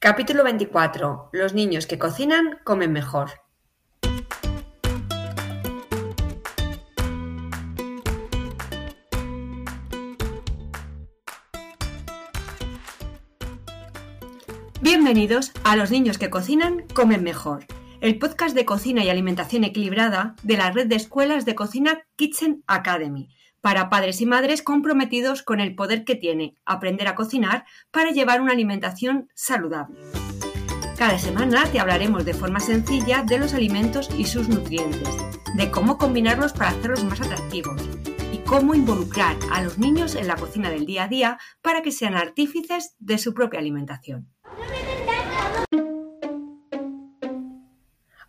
Capítulo 24. Los niños que cocinan comen mejor. Bienvenidos a Los niños que cocinan comen mejor, el podcast de cocina y alimentación equilibrada de la red de escuelas de cocina Kitchen Academy para padres y madres comprometidos con el poder que tiene aprender a cocinar para llevar una alimentación saludable. Cada semana te hablaremos de forma sencilla de los alimentos y sus nutrientes, de cómo combinarlos para hacerlos más atractivos y cómo involucrar a los niños en la cocina del día a día para que sean artífices de su propia alimentación.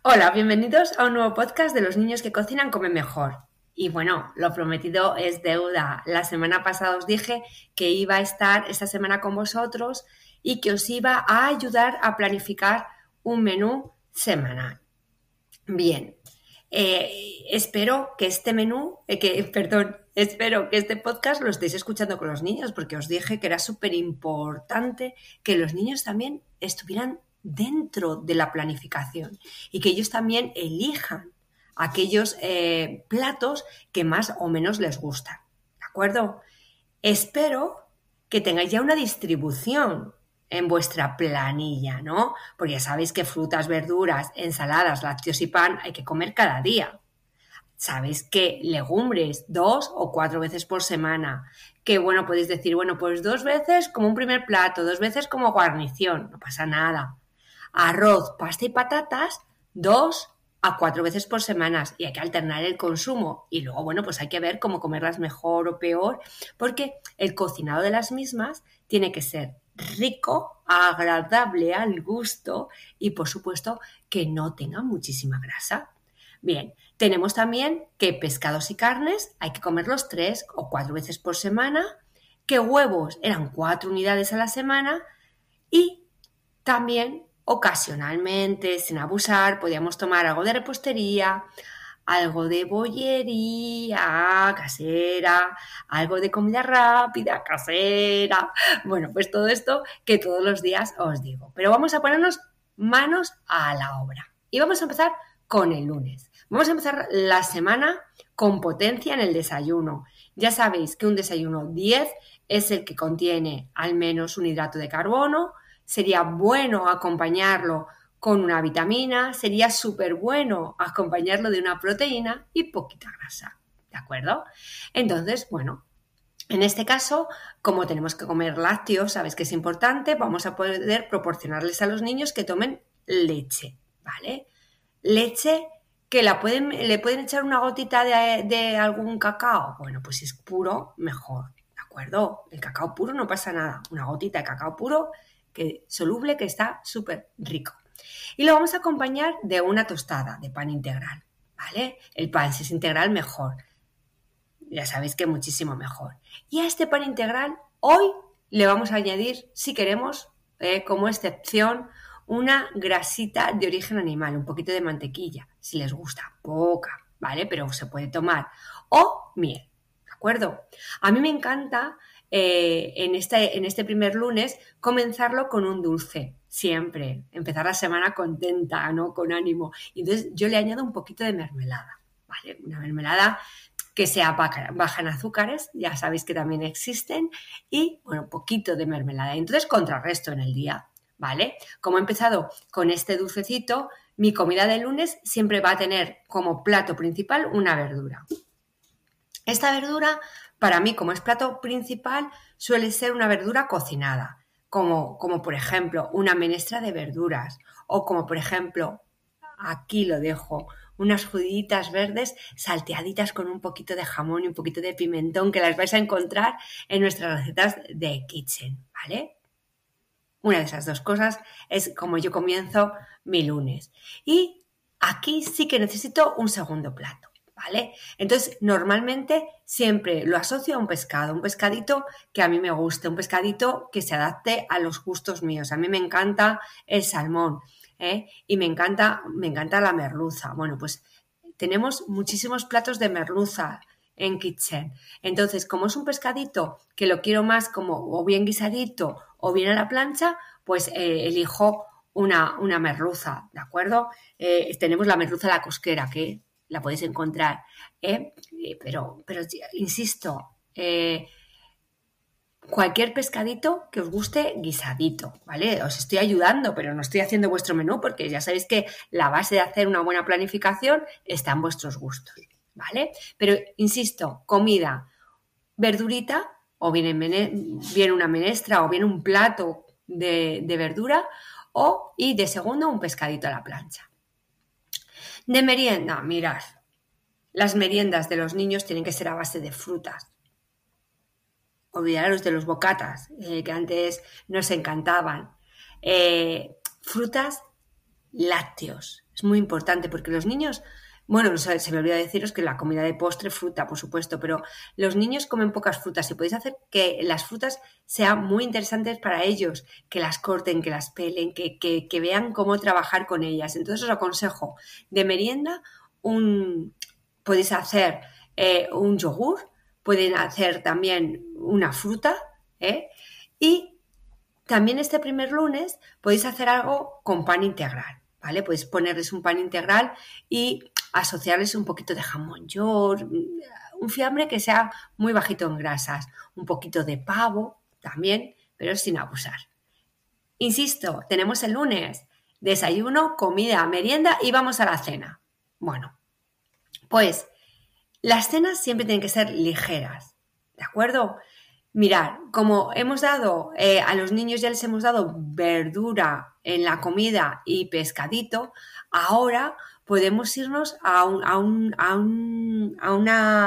Hola, bienvenidos a un nuevo podcast de los niños que cocinan comen mejor. Y bueno, lo prometido es deuda. La semana pasada os dije que iba a estar esta semana con vosotros y que os iba a ayudar a planificar un menú semanal. Bien, eh, espero que este menú, eh, que, perdón, espero que este podcast lo estéis escuchando con los niños, porque os dije que era súper importante que los niños también estuvieran dentro de la planificación y que ellos también elijan aquellos eh, platos que más o menos les gustan. ¿De acuerdo? Espero que tengáis ya una distribución en vuestra planilla, ¿no? Porque ya sabéis que frutas, verduras, ensaladas, lácteos y pan hay que comer cada día. Sabéis que legumbres dos o cuatro veces por semana. Que bueno, podéis decir, bueno, pues dos veces como un primer plato, dos veces como guarnición, no pasa nada. Arroz, pasta y patatas, dos a cuatro veces por semana y hay que alternar el consumo y luego, bueno, pues hay que ver cómo comerlas mejor o peor, porque el cocinado de las mismas tiene que ser rico, agradable al gusto y, por supuesto, que no tenga muchísima grasa. Bien, tenemos también que pescados y carnes hay que comerlos tres o cuatro veces por semana, que huevos eran cuatro unidades a la semana y también Ocasionalmente, sin abusar, podíamos tomar algo de repostería, algo de bollería casera, algo de comida rápida casera. Bueno, pues todo esto que todos los días os digo. Pero vamos a ponernos manos a la obra. Y vamos a empezar con el lunes. Vamos a empezar la semana con potencia en el desayuno. Ya sabéis que un desayuno 10 es el que contiene al menos un hidrato de carbono, sería bueno acompañarlo con una vitamina, sería súper bueno acompañarlo de una proteína y poquita grasa. ¿De acuerdo? Entonces, bueno, en este caso, como tenemos que comer lácteos, sabes que es importante, vamos a poder proporcionarles a los niños que tomen leche, ¿vale? Leche que la pueden, le pueden echar una gotita de, de algún cacao. Bueno, pues si es puro, mejor, ¿de acuerdo? El cacao puro no pasa nada. Una gotita de cacao puro que, soluble que está súper rico. Y lo vamos a acompañar de una tostada de pan integral, ¿vale? El pan, si es integral, mejor. Ya sabéis que muchísimo mejor. Y a este pan integral, hoy le vamos a añadir, si queremos, eh, como excepción, una grasita de origen animal, un poquito de mantequilla, si les gusta, poca, ¿vale? Pero se puede tomar. O miel, ¿de acuerdo? A mí me encanta eh, en, este, en este primer lunes, comenzarlo con un dulce, siempre. Empezar la semana contenta, ¿no? Con ánimo. Y entonces yo le añado un poquito de mermelada, ¿vale? Una mermelada que sea baja en azúcares, ya sabéis que también existen, y bueno, poquito de mermelada. Entonces contrarresto en el día, ¿vale? Como he empezado con este dulcecito, mi comida de lunes siempre va a tener como plato principal una verdura. Esta verdura para mí, como es plato principal, suele ser una verdura cocinada, como, como por ejemplo una menestra de verduras o como por ejemplo, aquí lo dejo, unas juditas verdes salteaditas con un poquito de jamón y un poquito de pimentón que las vais a encontrar en nuestras recetas de kitchen, ¿vale? Una de esas dos cosas es como yo comienzo mi lunes. Y aquí sí que necesito un segundo plato. ¿Vale? Entonces, normalmente siempre lo asocio a un pescado, un pescadito que a mí me guste, un pescadito que se adapte a los gustos míos. A mí me encanta el salmón ¿eh? y me encanta, me encanta la merluza. Bueno, pues tenemos muchísimos platos de merluza en Kitchen. Entonces, como es un pescadito que lo quiero más como o bien guisadito o bien a la plancha, pues eh, elijo una, una, merluza, ¿de acuerdo? Eh, tenemos la merluza la cosquera, que la podéis encontrar, ¿eh? pero, pero insisto, cualquier pescadito que os guste guisadito, ¿vale? Os estoy ayudando, pero no estoy haciendo vuestro menú porque ya sabéis que la base de hacer una buena planificación está en vuestros gustos, ¿vale? Pero insisto, comida, verdurita, o bien, bien una menestra, o bien un plato de, de verdura, o y de segundo un pescadito a la plancha. De merienda, mirad, las meriendas de los niños tienen que ser a base de frutas olvidaros de los bocatas, eh, que antes nos encantaban. Eh, frutas, lácteos. Es muy importante porque los niños, bueno, se me olvidó deciros que la comida de postre, fruta, por supuesto, pero los niños comen pocas frutas y podéis hacer que las frutas sean muy interesantes para ellos, que las corten, que las pelen, que, vean cómo trabajar con ellas. Entonces os aconsejo de merienda un, podéis hacer eh, un yogur pueden hacer también una fruta, ¿eh? Y también este primer lunes podéis hacer algo con pan integral, ¿vale? Podéis ponerles un pan integral y asociarles un poquito de jamón york, un fiambre que sea muy bajito en grasas, un poquito de pavo también, pero sin abusar. Insisto, tenemos el lunes desayuno, comida, merienda y vamos a la cena. Bueno, pues las cenas siempre tienen que ser ligeras, ¿de acuerdo? Mirad, como hemos dado eh, a los niños ya les hemos dado verdura en la comida y pescadito, ahora podemos irnos a, a, una,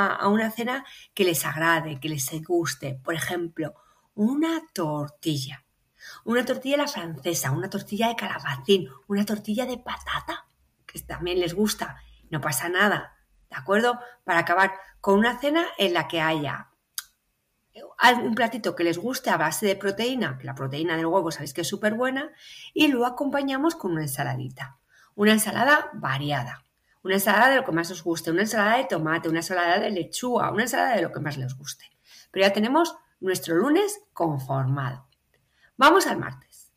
a una cena que les agrade, que les guste. Por ejemplo, una tortilla. Una tortilla la francesa, una tortilla de calabacín, una tortilla de patata, que también les gusta. No pasa nada. ¿de acuerdo? Para acabar con una cena en la que haya un platito que les guste a base de proteína, la proteína del huevo sabéis que es súper buena, y lo acompañamos con una ensaladita. Una ensalada variada. Una ensalada de lo que más os guste, una ensalada de tomate, una ensalada de lechuga, una ensalada de lo que más les guste. Pero ya tenemos nuestro lunes conformado. Vamos al martes.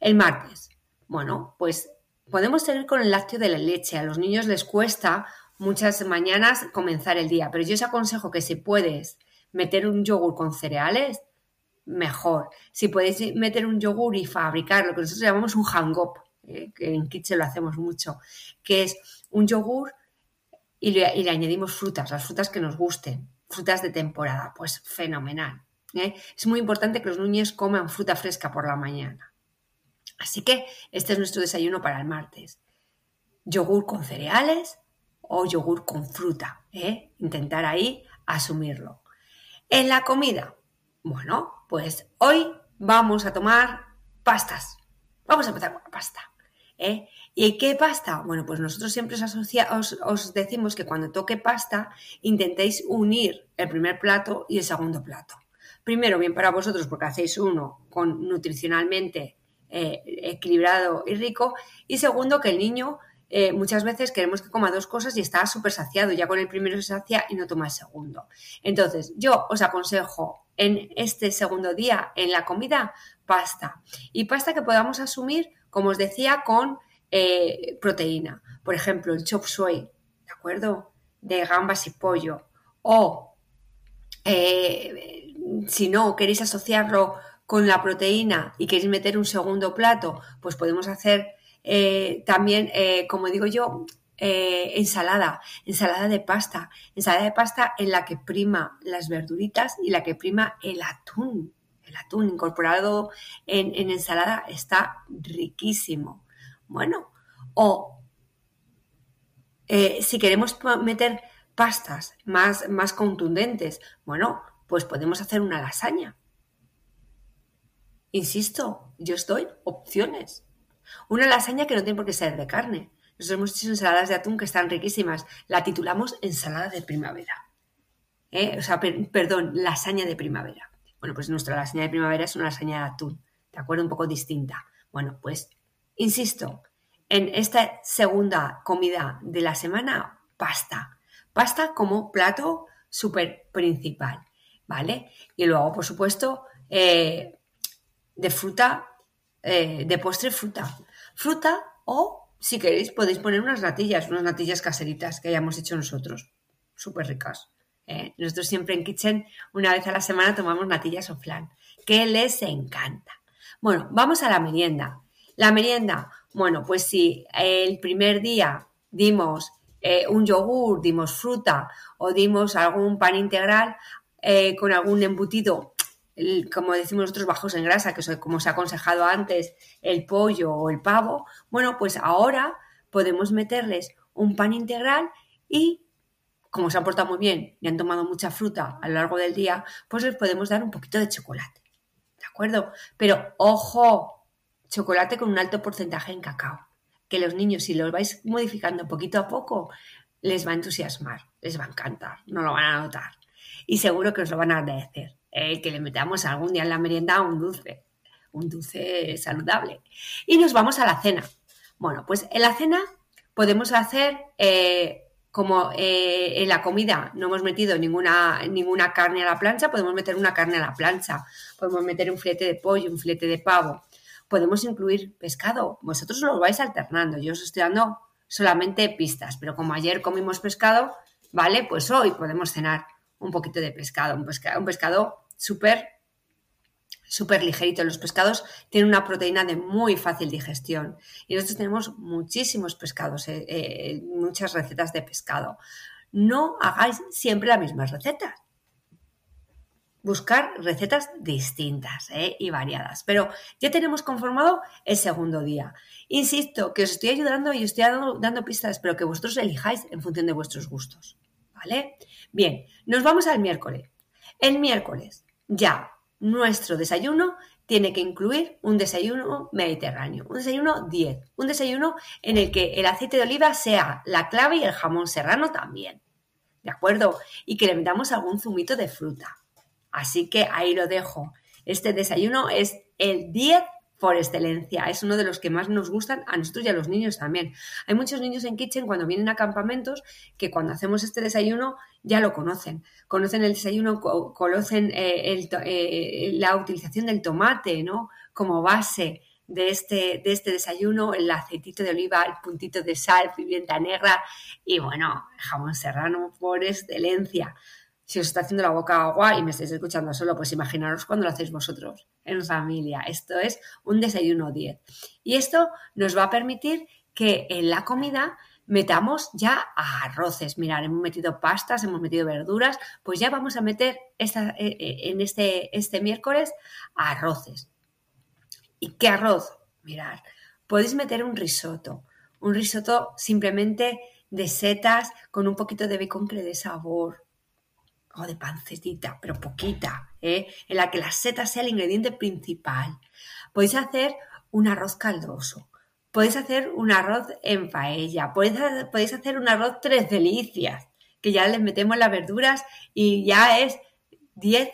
El martes, bueno, pues podemos seguir con el lácteo de la leche. A los niños les cuesta muchas mañanas comenzar el día, pero yo os aconsejo que si puedes meter un yogur con cereales, mejor. Si podéis meter un yogur y fabricar lo que nosotros llamamos un hang-up, eh, en Kitchen lo hacemos mucho, que es un yogur y le, añadimos frutas, las frutas que nos gusten, frutas de temporada, pues fenomenal. ¿eh? Es muy importante que los niños coman fruta fresca por la mañana. Así que este es nuestro desayuno para el martes. Yogur con cereales, o yogur con fruta. ¿eh? Intentar ahí asumirlo. En la comida, bueno, pues hoy vamos a tomar pastas. Vamos a empezar con la pasta. ¿Eh? ¿Y qué pasta? Bueno, pues nosotros siempre os, os, decimos que cuando toque pasta intentéis unir el primer plato y el segundo plato. Primero, bien para vosotros porque hacéis uno con nutricionalmente eh, equilibrado y rico. Y segundo, que el niño eh, muchas veces queremos que coma dos cosas y está súper saciado, ya con el primero se sacia y no toma el segundo. Entonces, yo os aconsejo en este segundo día en la comida pasta y pasta que podamos asumir, como os decía, con eh, proteína. Por ejemplo, el chop suey, ¿de acuerdo? De gambas y pollo. O eh, si no queréis asociarlo con la proteína y queréis meter un segundo plato, pues podemos hacer eh, también, como digo yo, ensalada, ensalada de pasta, ensalada de pasta en la que prima las verduritas y la que prima el atún. Atún incorporado en, ensalada está riquísimo. Bueno, o si queremos meter pastas más, más contundentes, bueno, pues podemos hacer una lasaña. Insisto, yo os doy opciones. Una lasaña que no tiene por qué ser de carne. Nosotros hemos hecho ensaladas de atún que están riquísimas. La titulamos ensalada de primavera. ¿Eh? O sea, perdón, lasaña de primavera. Bueno, pues nuestra lasaña de primavera es una lasaña de atún. ¿De acuerdo? Un poco distinta. Bueno, pues, insisto, en esta segunda comida de la semana, pasta. Pasta como plato súper principal. ¿Vale? Y luego, por supuesto, eh, de fruta eh, de postre fruta. Fruta o, si queréis, podéis poner unas natillas, unas natillas caseritas que hayamos hecho nosotros. Súper ricas. ¿Eh? Nosotros siempre en Kitchen, una vez a la semana, tomamos natillas o flan, que les encanta. Bueno, vamos a la merienda. La merienda, bueno, pues si el primer día dimos eh, un yogur, dimos fruta o dimos algún pan integral eh, con algún embutido, como decimos nosotros, bajos en grasa, que es como os he aconsejado antes, el pollo o el pavo, bueno, pues ahora podemos meterles un pan integral y como se han portado muy bien y han tomado mucha fruta a lo largo del día, pues les podemos dar un poquito de chocolate. ¿De acuerdo? Pero ojo, chocolate con un alto porcentaje en cacao que los niños, si los vais modificando poquito a poco, les va a entusiasmar, les va a encantar, no lo van a notar. Y seguro que os lo van a agradecer, eh, que le metamos algún día en la merienda un dulce, un dulce saludable. Y nos vamos a la cena. Bueno, pues en la cena podemos hacer, eh, como eh, en la comida no hemos metido ninguna, ninguna carne a la plancha, podemos meter una carne a la plancha, podemos meter un filete de pollo, un filete de pavo, podemos incluir pescado. Vosotros lo vais alternando. Yo os estoy dando solamente pistas, pero como ayer comimos pescado, ¿vale? Pues hoy podemos cenar un poquito de pescado, un pescado, un pescado súper súper ligerito. Los pescados tienen una proteína de muy fácil digestión y nosotros tenemos muchísimos pescados, eh, eh, muchas recetas de pescado. No hagáis siempre las mismas recetas buscar recetas distintas ¿eh? y variadas. Pero ya tenemos conformado el segundo día. Insisto que os estoy ayudando y os estoy dando, pistas, pero que vosotros elijáis en función de vuestros gustos. ¿Vale? Bien, nos vamos al miércoles. El miércoles ya nuestro desayuno tiene que incluir un desayuno mediterráneo, un desayuno 10, un desayuno en el que el aceite de oliva sea la clave y el jamón serrano también. ¿De acuerdo? Y que le metamos algún zumito de fruta. Así que ahí lo dejo. Este desayuno es el 10 por excelencia. Es uno de los que más nos gustan a nosotros y a los niños también. Hay muchos niños en Kitchen cuando vienen a campamentos que cuando hacemos este desayuno ya lo conocen. Conocen el desayuno, conocen eh, eh, la utilización del tomate ¿no? como base de este, de este desayuno, el aceitito de oliva, el puntito de sal, pimienta negra y bueno, jamón serrano por excelencia si os está haciendo la boca agua y me estáis escuchando solo, pues imaginaros cuando lo hacéis vosotros en familia. Esto es un desayuno 10. Y esto nos va a permitir que en la comida metamos ya arroces. Mirad, hemos metido pastas, hemos metido verduras, pues ya vamos a meter esta, eh, eh, en este, este miércoles arroces. ¿Y qué arroz? Mirad, podéis meter un risotto. Un risotto simplemente de setas con un poquito de bacon que le dé sabor o de pancetita, pero poquita, ¿eh? en la que la seta sea el ingrediente principal. Podéis hacer un arroz caldoso, podéis hacer un arroz en paella, podéis, hacer un arroz tres delicias, que ya le metemos las verduras y ya es 10,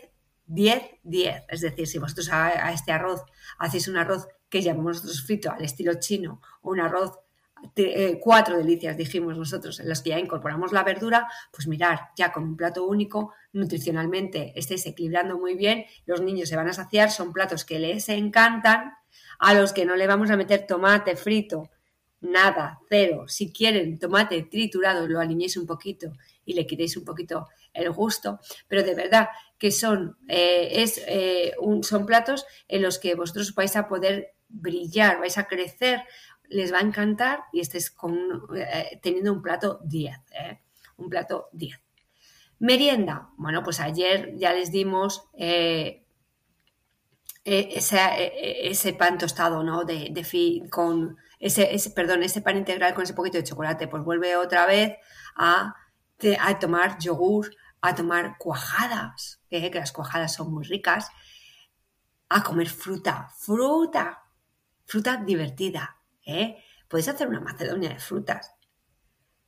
10, 10. Es decir, si vosotros a, a este arroz hacéis un arroz que llamamos nosotros frito al estilo chino o un arroz eh, cuatro delicias, dijimos nosotros, en las que ya incorporamos la verdura, pues mirar, ya con un plato único, nutricionalmente estáis equilibrando muy bien, los niños se van a saciar, son platos que les encantan, a los que no le vamos a meter tomate frito, nada, cero. Si quieren tomate triturado, lo aliñéis un poquito y le quitéis un poquito el gusto, pero de verdad que son, eh, es, eh, son platos en los que vosotros vais a poder brillar, vais a crecer les va a encantar y estés con, eh, teniendo un plato 10, ¿eh? un plato 10. Merienda, bueno, pues ayer ya les dimos eh, ese, pan tostado, ¿no? De, con ese, perdón, ese pan integral con ese poquito de chocolate, pues vuelve otra vez a, a tomar yogur, a tomar cuajadas, que las cuajadas son muy ricas, a comer fruta, fruta, fruta divertida, ¿eh? Podéis hacer una macedonia de frutas,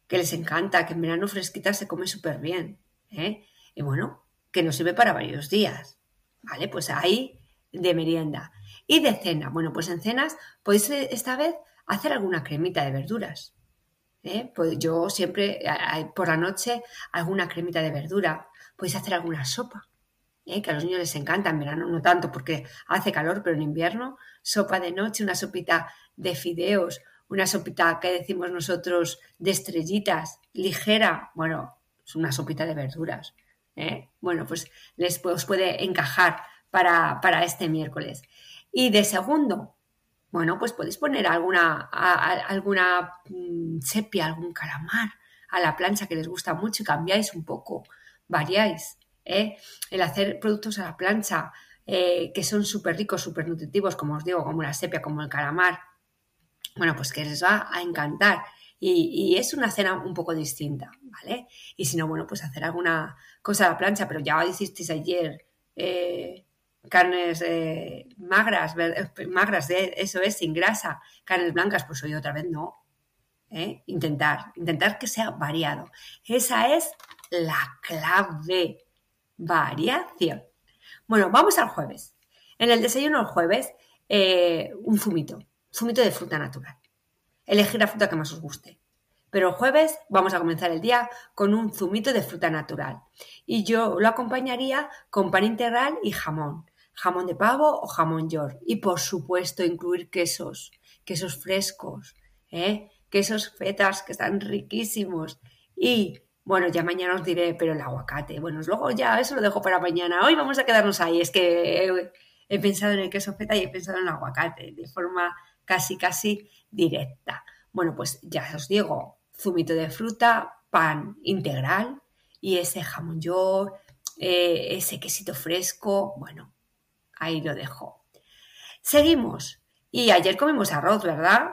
que les encanta, que en verano fresquita se come súper bien. ¿eh? Y bueno, que nos sirve para varios días. ¿Vale? Pues ahí de merienda. Y de cena. Bueno, pues en cenas podéis eh, esta vez hacer alguna cremita de verduras. ¿eh? Pues yo siempre por la noche alguna cremita de verdura. Podéis hacer alguna sopa. ¿Eh? que a los niños les encanta, en verano no tanto porque hace calor, pero en invierno, sopa de noche, una sopita de fideos, una sopita que decimos nosotros de estrellitas, ligera, bueno, es una sopita de verduras. ¿eh? Bueno, pues les os puede encajar para, para, este miércoles. Y de segundo, bueno, pues podéis poner alguna, alguna mm, sepia, algún calamar a la plancha que les gusta mucho y cambiáis un poco, variáis. ¿Eh? El hacer productos a la plancha eh, que son súper ricos, súper nutritivos, como os digo, como la sepia, como el calamar, bueno, pues que les va a encantar. Y, es una cena un poco distinta, ¿vale? Y si no, bueno, pues hacer alguna cosa a la plancha, pero ya hicisteis ayer eh, carnes magras, magras, eso es, sin grasa, carnes blancas, pues hoy otra vez no. Intentar, intentar que sea variado. Esa es la clave. Variación. Bueno, vamos al jueves. En el desayuno el jueves, un fumito zumito de fruta natural. Elegir la fruta que más os guste. Pero el jueves vamos a comenzar el día con un zumito de fruta natural. Y yo lo acompañaría con pan integral y jamón. Jamón de pavo o jamón york. Y por supuesto incluir quesos. Quesos frescos. ¿eh? Quesos fetas que están riquísimos. Y bueno, ya mañana os diré, pero el aguacate. Bueno, luego ya eso lo dejo para mañana. Hoy vamos a quedarnos ahí. Es que he, pensado en el queso feta y he pensado en el aguacate de forma casi, casi directa. Bueno, pues ya os digo, zumito de fruta, pan integral y ese jamón york, eh, ese quesito fresco, bueno, ahí lo dejo. Seguimos. Y ayer comimos arroz, ¿verdad?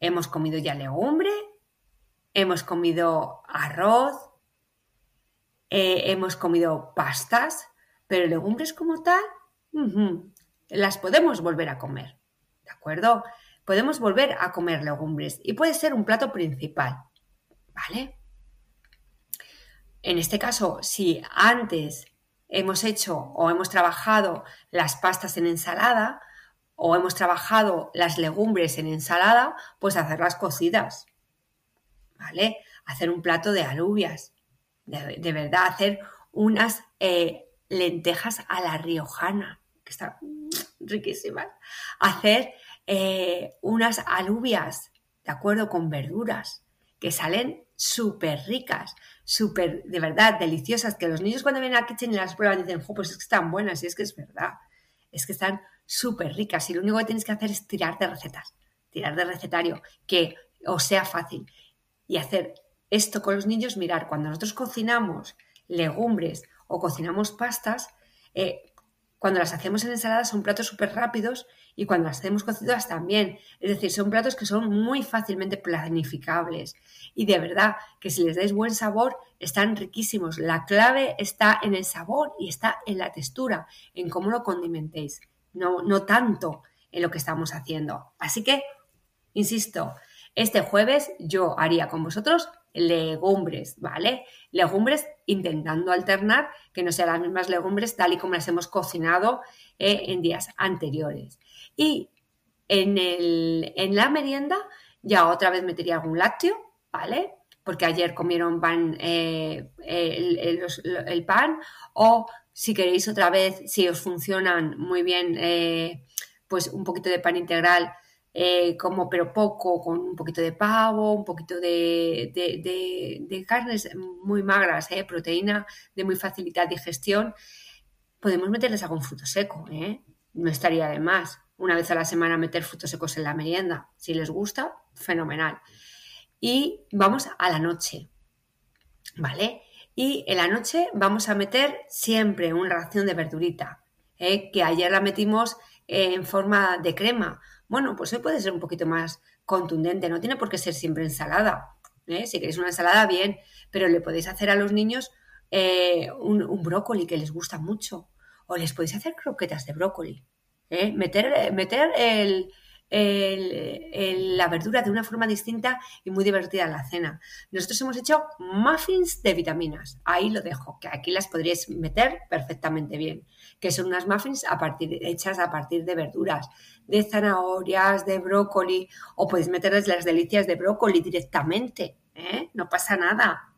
Hemos comido ya legumbre, hemos comido arroz, eh, hemos comido pastas, pero legumbres como tal, las podemos volver a comer. ¿De acuerdo? Podemos volver a comer legumbres y puede ser un plato principal. ¿Vale? En este caso, si antes hemos hecho o hemos trabajado las pastas en ensalada o hemos trabajado las legumbres en ensalada, pues hacerlas cocidas. ¿Vale? Hacer un plato de alubias. De, verdad, hacer unas eh, lentejas a la riojana, que está riquísimas. Hacer eh, unas alubias, ¿de acuerdo? Con verduras, que salen súper ricas, súper, de verdad, deliciosas, que los niños cuando vienen a Kitchen y las prueban dicen, pues es que están buenas, y es que es verdad, es que están súper ricas, y lo único que tienes que hacer es tirar de recetas, tirar de recetario, que os sea fácil, y hacer esto con los niños, mirar, cuando nosotros cocinamos legumbres o cocinamos pastas, eh, cuando las hacemos en ensalada son platos súper rápidos y cuando las hacemos cocidas también. Es decir, son platos que son muy fácilmente planificables. Y de verdad que si les dais buen sabor, están riquísimos. La clave está en el sabor y está en la textura, en cómo lo condimentéis. No, no tanto en lo que estamos haciendo. Así que, insisto, este jueves yo haría con vosotros legumbres, ¿vale? Legumbres intentando alternar que no sean las mismas legumbres tal y como las hemos cocinado eh, en días anteriores. Y en, el, en la merienda ya otra vez metería algún lácteo, ¿vale? Porque ayer comieron eh, el, pan, o si queréis otra vez, si os funcionan muy bien, eh, pues un poquito de pan integral eh, como pero poco, con un poquito de pavo, un poquito de, de, carnes muy magras, eh, proteína de muy facilitar digestión, podemos meterles algún fruto seco, ¿eh? no estaría de más. Una vez a la semana meter frutos secos en la merienda, si les gusta, fenomenal. Y vamos a la noche, ¿vale? Y en la noche vamos a meter siempre una ración de verdurita, que ayer la metimos en forma de crema bueno, pues hoy puede ser un poquito más contundente, no tiene por qué ser siempre ensalada. ¿eh? Si queréis una ensalada, bien, pero le podéis hacer a los niños eh, un, brócoli que les gusta mucho, o les podéis hacer croquetas de brócoli. ¿eh? Meter, meter el, la verdura de una forma distinta y muy divertida en la cena. Nosotros hemos hecho muffins de vitaminas. Ahí lo dejo, que aquí las podríais meter perfectamente bien. Que son unas muffins a partir, hechas a partir de verduras, de zanahorias, de brócoli, o podéis meterles las delicias de brócoli directamente. ¿eh? No pasa nada.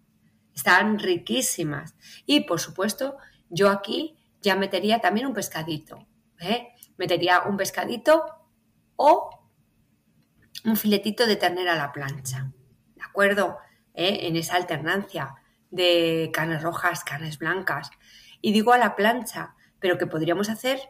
Están riquísimas. Y por supuesto, yo aquí ya metería también un pescadito. ¿eh? Metería un pescadito o un filetito de ternera a la plancha. ¿De acuerdo? ¿Eh? En esa alternancia de carnes rojas, carnes blancas. Y digo a la plancha, pero que podríamos hacer,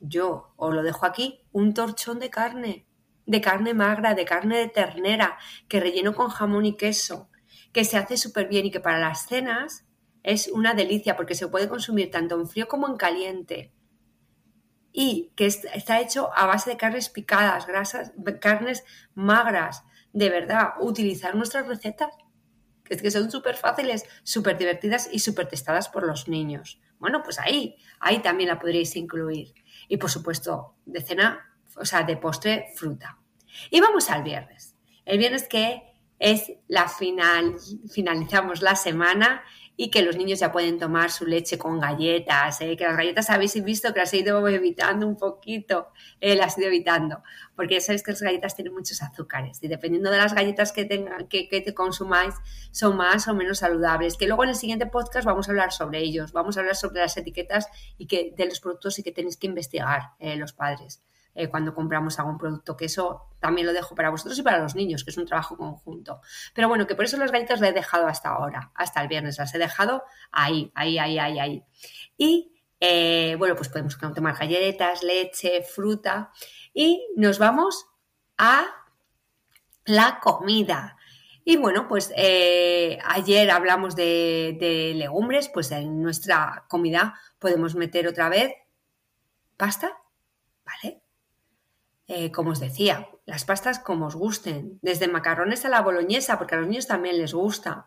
yo os lo dejo aquí, un torchón de carne, de carne magra, de carne de ternera, que relleno con jamón y queso, que se hace súper bien y que para las cenas es una delicia porque se puede consumir tanto en frío como en caliente. Y que está hecho a base de carnes picadas, grasas, carnes magras. De verdad, utilizar nuestras recetas que, que son súper fáciles, súper divertidas y súper testadas por los niños. Bueno, pues ahí, ahí también la podríais incluir. Y por supuesto, de cena, o sea, de postre, fruta. Y vamos al viernes. El viernes que es la final, finalizamos la semana y que los niños ya pueden tomar su leche con galletas, ¿eh? que las galletas habéis visto que las he ido evitando un poquito, eh, las he ido evitando, porque ya sabéis que las galletas tienen muchos azúcares y dependiendo de las galletas que, tengan, que, consumáis son más o menos saludables, que luego en el siguiente podcast vamos a hablar sobre ellos, vamos a hablar sobre las etiquetas y que, de los productos y que tenéis que investigar eh, los padres. Eh, cuando compramos algún producto, que eso también lo dejo para vosotros y para los niños, que es un trabajo conjunto. Pero bueno, que por eso las galletas las he dejado hasta ahora, hasta el viernes, las he dejado ahí, ahí, ahí, ahí, ahí. Y eh, bueno, pues podemos tomar galletas, leche, fruta y nos vamos a la comida. Y bueno, pues eh, ayer hablamos de, de, legumbres, pues en nuestra comida podemos meter otra vez pasta, ¿vale? Eh, como os decía, las pastas como os gusten, desde macarrones a la boloñesa, porque a los niños también les gusta.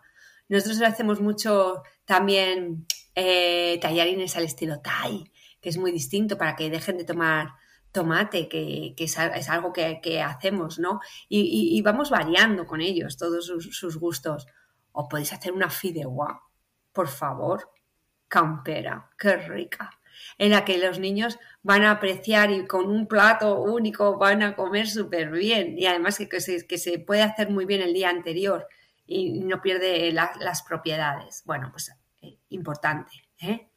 Nosotros hacemos mucho también eh, tallarines al estilo Thai, que es muy distinto para que dejen de tomar tomate, que, es, algo que, hacemos, ¿no? Y, vamos variando con ellos todos sus, sus, gustos. O podéis hacer una fideuá, por favor, campera, qué rica en la que los niños van a apreciar y con un plato único van a comer súper bien y además que, se, puede hacer muy bien el día anterior y no pierde las propiedades. Bueno, pues eh, importante. ¿eh?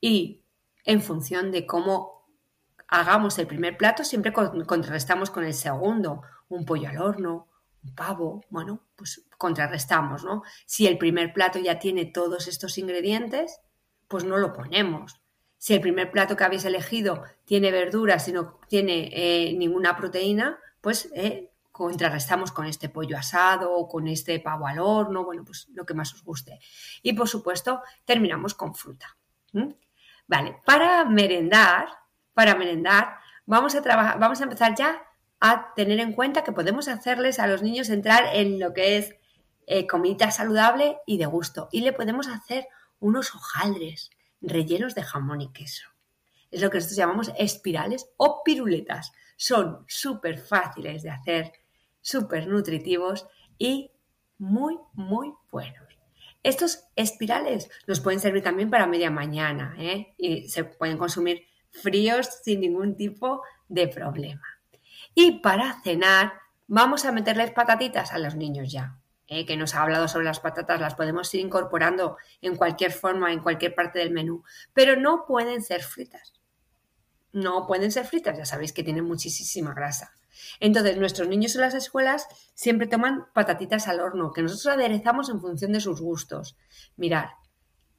Y en función de cómo hagamos el primer plato, siempre contrarrestamos con el segundo. Un pollo al horno, un pavo, bueno, pues contrarrestamos, ¿no? Si el primer plato ya tiene todos estos ingredientes, pues no lo ponemos si el primer plato que habéis elegido tiene verduras y no tiene eh, ninguna proteína, pues eh, contrarrestamos con este pollo asado o con este pavo al horno, bueno, pues lo que más os guste. Y por supuesto, terminamos con fruta. Vale, para merendar, para merendar, vamos a trabajar, vamos a empezar ya a tener en cuenta que podemos hacerles a los niños entrar en lo que es eh, comida saludable y de gusto. Y le podemos hacer unos hojaldres rellenos de jamón y queso. Es lo que nosotros llamamos espirales o piruletas. Son súper fáciles de hacer, súper nutritivos y muy, muy buenos. Estos espirales nos pueden servir también para media mañana ¿eh? y se pueden consumir fríos sin ningún tipo de problema. Y para cenar vamos a meterles patatitas a los niños ya. Eh, que nos ha hablado sobre las patatas, las podemos ir incorporando en cualquier forma, en cualquier parte del menú, pero no pueden ser fritas. No pueden ser fritas, ya sabéis que tienen muchísima grasa. Entonces, nuestros niños en las escuelas siempre toman patatitas al horno, que nosotros aderezamos en función de sus gustos. Mirad,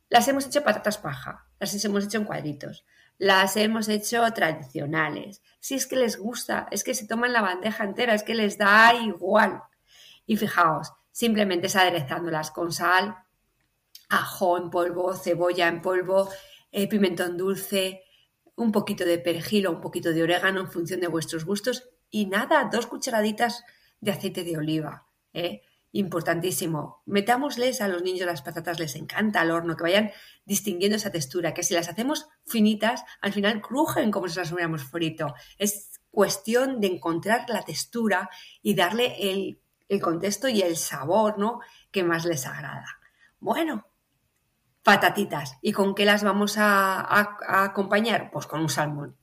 las hemos hecho patatas paja, las hemos hecho en cuadritos, las hemos hecho tradicionales. Si es que les gusta, es que se toman la bandeja entera, es que les da igual. Y fijaos, simplemente es aderezándolas con sal, ajo en polvo, cebolla en polvo, eh, pimentón dulce, un poquito de perejil o un poquito de orégano en función de vuestros gustos y nada, dos cucharaditas de aceite de oliva. ¿eh? Importantísimo. Metámosles a los niños las patatas, les encanta al horno, que vayan distinguiendo esa textura, que si las hacemos finitas, al final crujen como si las hubiéramos frito. Es cuestión de encontrar la textura y darle el el contexto y el sabor, ¿no? Que más les agrada. Bueno, patatitas. ¿Y con qué las vamos a, acompañar? Pues con un salmón.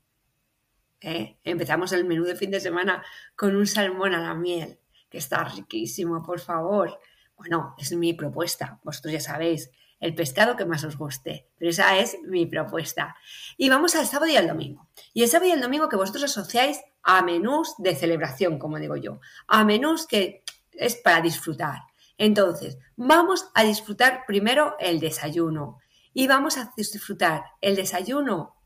¿Eh? Empezamos el menú de fin de semana con un salmón a la miel, que está riquísimo, por favor. Bueno, es mi propuesta. Vosotros ya sabéis, el pescado que más os guste. Pero esa es mi propuesta. Y vamos al sábado y al domingo. Y el sábado y el domingo que vosotros asociáis a menús de celebración, como digo yo. A menús que es para disfrutar. Entonces, vamos a disfrutar primero el desayuno. Y vamos a disfrutar el desayuno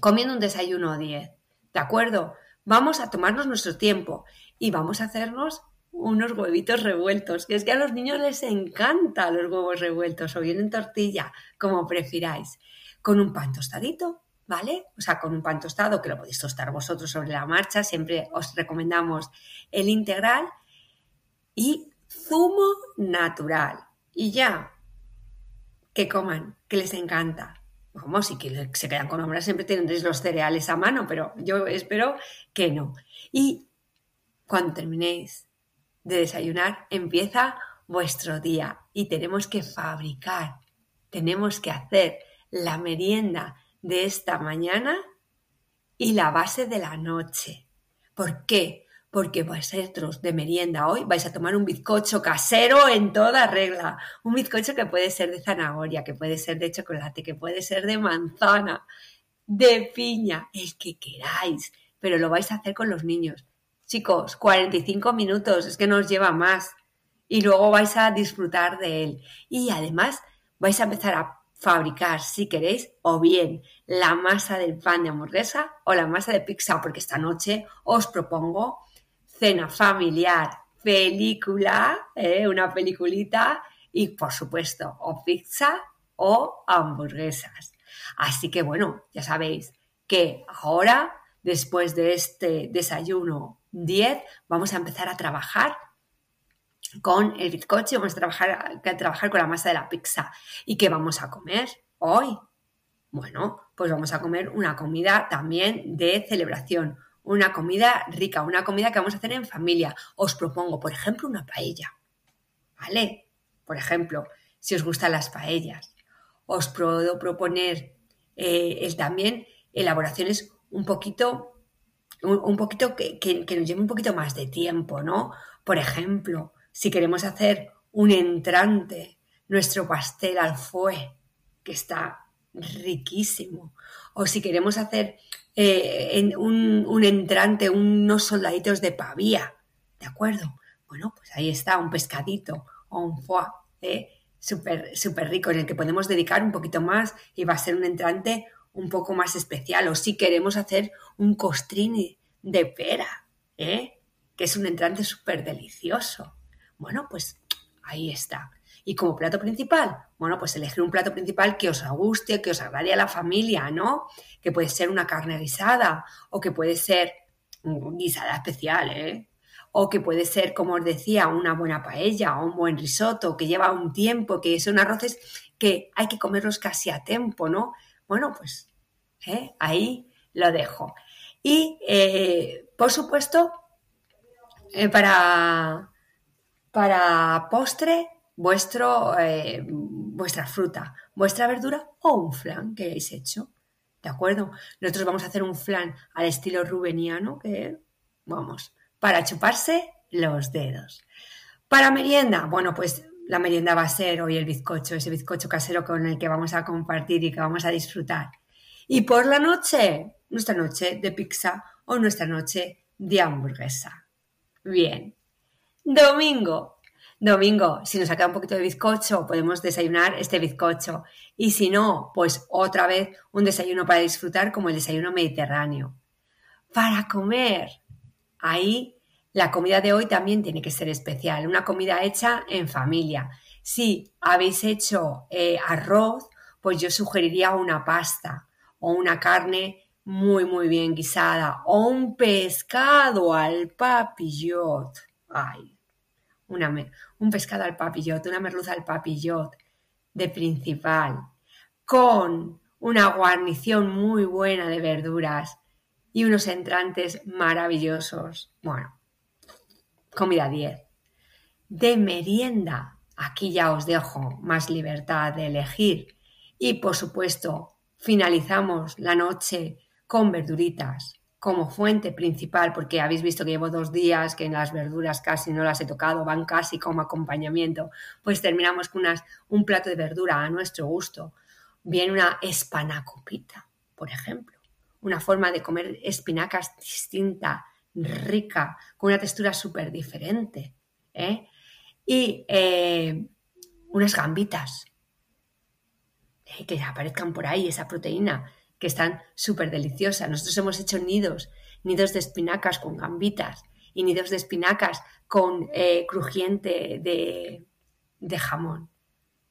comiendo un desayuno 10. ¿De acuerdo? Vamos a tomarnos nuestro tiempo y vamos a hacernos unos huevitos revueltos, que es que a los niños les encanta los huevos revueltos o bien en tortilla, como prefiráis, con un pan tostadito, ¿vale? O sea, con un pan tostado que lo podéis tostar vosotros sobre la marcha, siempre os recomendamos el integral y zumo natural. Y ya, que coman, que les encanta. Vamos, y que se quedan con hambre, siempre tendréis los cereales a mano, pero yo espero que no. Y cuando terminéis de desayunar, empieza vuestro día y tenemos que fabricar, tenemos que hacer la merienda de esta mañana y la base de la noche. ¿Por qué? Porque vosotros de merienda hoy vais a tomar un bizcocho casero en toda regla. Un bizcocho que puede ser de zanahoria, que puede ser de chocolate, que puede ser de manzana, de piña, el que queráis, pero lo vais a hacer con los niños. Chicos, 45 minutos, es que no os lleva más. Y luego vais a disfrutar de él. Y además vais a empezar a fabricar, si queréis, o bien la masa del pan de hamburguesa o la masa de pizza, porque esta noche os propongo cena familiar, película, ¿eh? una peliculita y por supuesto o pizza o hamburguesas. Así que bueno, ya sabéis que ahora, después de este desayuno 10 vamos a empezar a trabajar con el bizcocho, vamos a trabajar, a trabajar con la masa de la pizza. ¿Y qué vamos a comer hoy? Bueno, pues vamos a comer una comida también de celebración, una comida rica, una comida que vamos a hacer en familia. Os propongo, por ejemplo, una paella. ¿Vale? Por ejemplo, si os gustan las paellas. Os puedo proponer eh, también elaboraciones un poquito un, poquito que, nos lleve un poquito más de tiempo, ¿no? Por ejemplo, si queremos hacer un entrante, nuestro pastel al fue, que está riquísimo, o si queremos hacer eh, un, entrante, unos soldaditos de pavía, ¿de acuerdo? Bueno, pues ahí está, un pescadito o un foie, ¿eh? súper rico, en el que podemos dedicar un poquito más y va a ser un entrante un poco más especial o si queremos hacer un costrini de pera, ¿eh? que es un entrante súper delicioso. Bueno, pues ahí está. Y como plato principal, bueno, pues elegir un plato principal que os guste, que os agrade a la familia, ¿no? Que puede ser una carne guisada o que puede ser guisada especial, ¿eh? O que puede ser, como os decía, una buena paella o un buen risotto que lleva un tiempo, que son arroces que hay que comerlos casi a tiempo, ¿no? Bueno, pues ¿eh? ahí lo dejo. Y, eh, por supuesto, eh, para, para postre, vuestro, vuestra fruta, vuestra verdura o un flan que hayáis hecho. ¿De acuerdo? Nosotros vamos a hacer un flan al estilo rubeniano, que, vamos, para chuparse los dedos. Para merienda, bueno, pues la merienda va a ser hoy el bizcocho, ese bizcocho casero con el que vamos a compartir y que vamos a disfrutar. Y por la noche, nuestra noche de pizza o nuestra noche de hamburguesa. Bien. Domingo. Domingo, si nos saca un poquito de bizcocho, podemos desayunar este bizcocho. Y si no, pues otra vez un desayuno para disfrutar como el desayuno mediterráneo. Para comer. Ahí la comida de hoy también tiene que ser especial, una comida hecha en familia. Si habéis hecho eh, arroz, pues yo sugeriría una pasta o una carne muy muy bien guisada o un pescado al papillot. Ay, un pescado al papillot, una merluza al papillot de principal con una guarnición muy buena de verduras y unos entrantes maravillosos. Bueno, comida 10. De merienda, aquí ya os dejo más libertad de elegir. Y por supuesto, finalizamos la noche con verduritas, como fuente principal, porque habéis visto que llevo dos días que en las verduras casi no las he tocado, van casi como acompañamiento, pues terminamos con unas, un plato de verdura a nuestro gusto. Viene una espanacopita, por ejemplo, una forma de comer espinacas distinta, rica, con una textura súper diferente. ¿eh? Y eh, unas gambitas, ¿eh? que aparezcan por ahí, esa proteína que están súper deliciosas. Nosotros hemos hecho nidos, nidos de espinacas con gambitas y nidos de espinacas con eh, crujiente de, de jamón.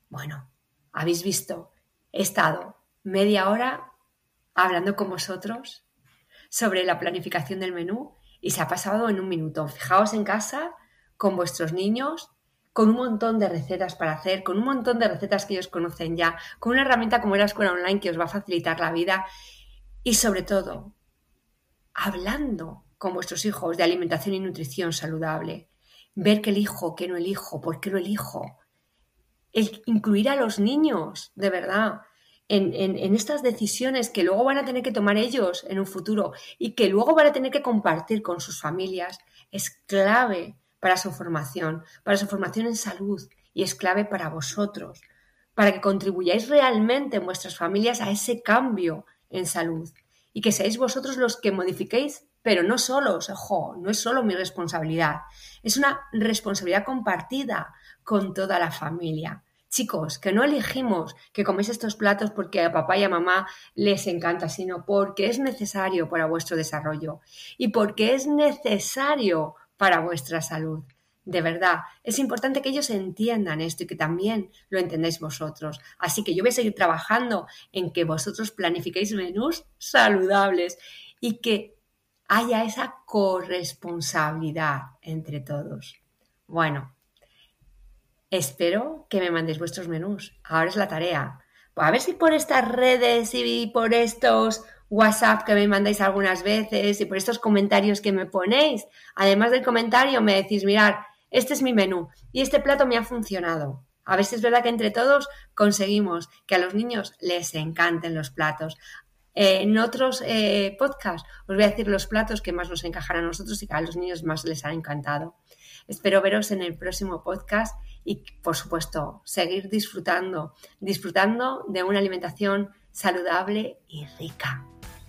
Bueno, habéis visto, he estado media hora hablando con vosotros sobre la planificación del menú y se ha pasado en un minuto. Fijaos en casa con vuestros niños con un montón de recetas para hacer, con un montón de recetas que ellos conocen ya, con una herramienta como la escuela online que os va a facilitar la vida. Y sobre todo, hablando con vuestros hijos de alimentación y nutrición saludable, ver qué elijo, qué no elijo, por qué lo elijo, el incluir a los niños, de verdad, en, en, estas decisiones que luego van a tener que tomar ellos en un futuro y que luego van a tener que compartir con sus familias, es clave para su formación, para su formación en salud y es clave para vosotros, para que contribuyáis realmente en vuestras familias a ese cambio en salud y que seáis vosotros los que modifiquéis, pero no solos, ojo, no es solo mi responsabilidad, es una responsabilidad compartida con toda la familia. Chicos, que no elegimos que coméis estos platos porque a papá y a mamá les encanta, sino porque es necesario para vuestro desarrollo y porque es necesario para vuestra salud. De verdad, es importante que ellos entiendan esto y que también lo entendáis vosotros. Así que yo voy a seguir trabajando en que vosotros planifiquéis menús saludables y que haya esa corresponsabilidad entre todos. Bueno, espero que me mandéis vuestros menús. Ahora es la tarea. a ver si por estas redes y por estos WhatsApp que me mandáis algunas veces y por estos comentarios que me ponéis. Además del comentario me decís, mirar, este es mi menú y este plato me ha funcionado. A veces es verdad que entre todos conseguimos que a los niños les encanten los platos. Eh, en otros eh, podcasts os voy a decir los platos que más nos encajan a nosotros y que a los niños más les han encantado. Espero veros en el próximo podcast y, por supuesto, seguir disfrutando, disfrutando de una alimentación saludable y rica.